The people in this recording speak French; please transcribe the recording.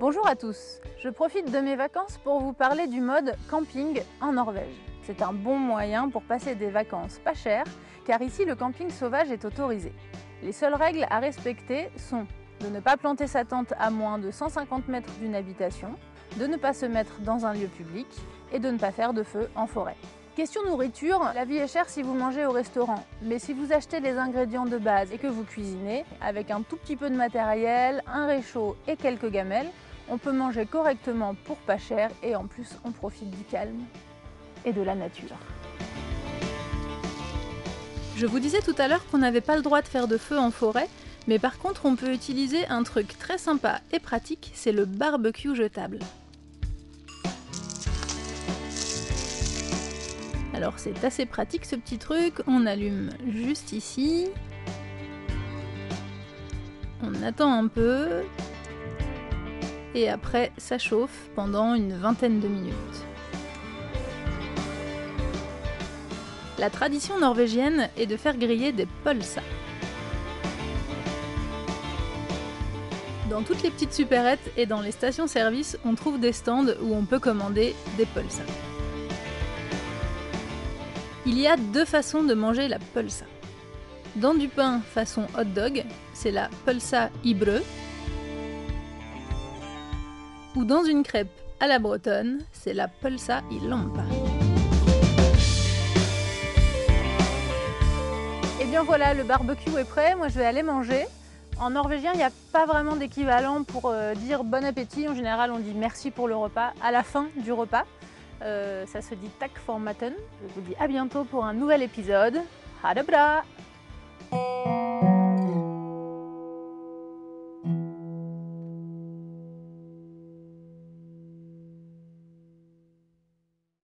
Bonjour à tous, je profite de mes vacances pour vous parler du mode camping en Norvège. C'est un bon moyen pour passer des vacances pas chères, car ici le camping sauvage est autorisé. Les seules règles à respecter sont de ne pas planter sa tente à moins de 150 mètres d'une habitation, de ne pas se mettre dans un lieu public et de ne pas faire de feu en forêt. Question nourriture, la vie est chère si vous mangez au restaurant, mais si vous achetez les ingrédients de base et que vous cuisinez, avec un tout petit peu de matériel, un réchaud et quelques gamelles, on peut manger correctement pour pas cher et en plus on profite du calme et de la nature. Je vous disais tout à l'heure qu'on n'avait pas le droit de faire de feu en forêt, mais par contre on peut utiliser un truc très sympa et pratique, c'est le barbecue jetable. Alors c'est assez pratique ce petit truc, on allume juste ici. On attend un peu. Et après ça chauffe pendant une vingtaine de minutes. La tradition norvégienne est de faire griller des pulsa. Dans toutes les petites supérettes et dans les stations-service, on trouve des stands où on peut commander des pulsa. Il y a deux façons de manger la pulsa. Dans du pain façon hot dog, c'est la pulsa ibreux. Ou dans une crêpe à la bretonne, c'est la pulsa i lampa. Et bien voilà, le barbecue est prêt, moi je vais aller manger. En norvégien, il n'y a pas vraiment d'équivalent pour euh, dire bon appétit. En général, on dit merci pour le repas à la fin du repas. Euh, ça se dit tak for maten. Je vous dis à bientôt pour un nouvel épisode. Ha bra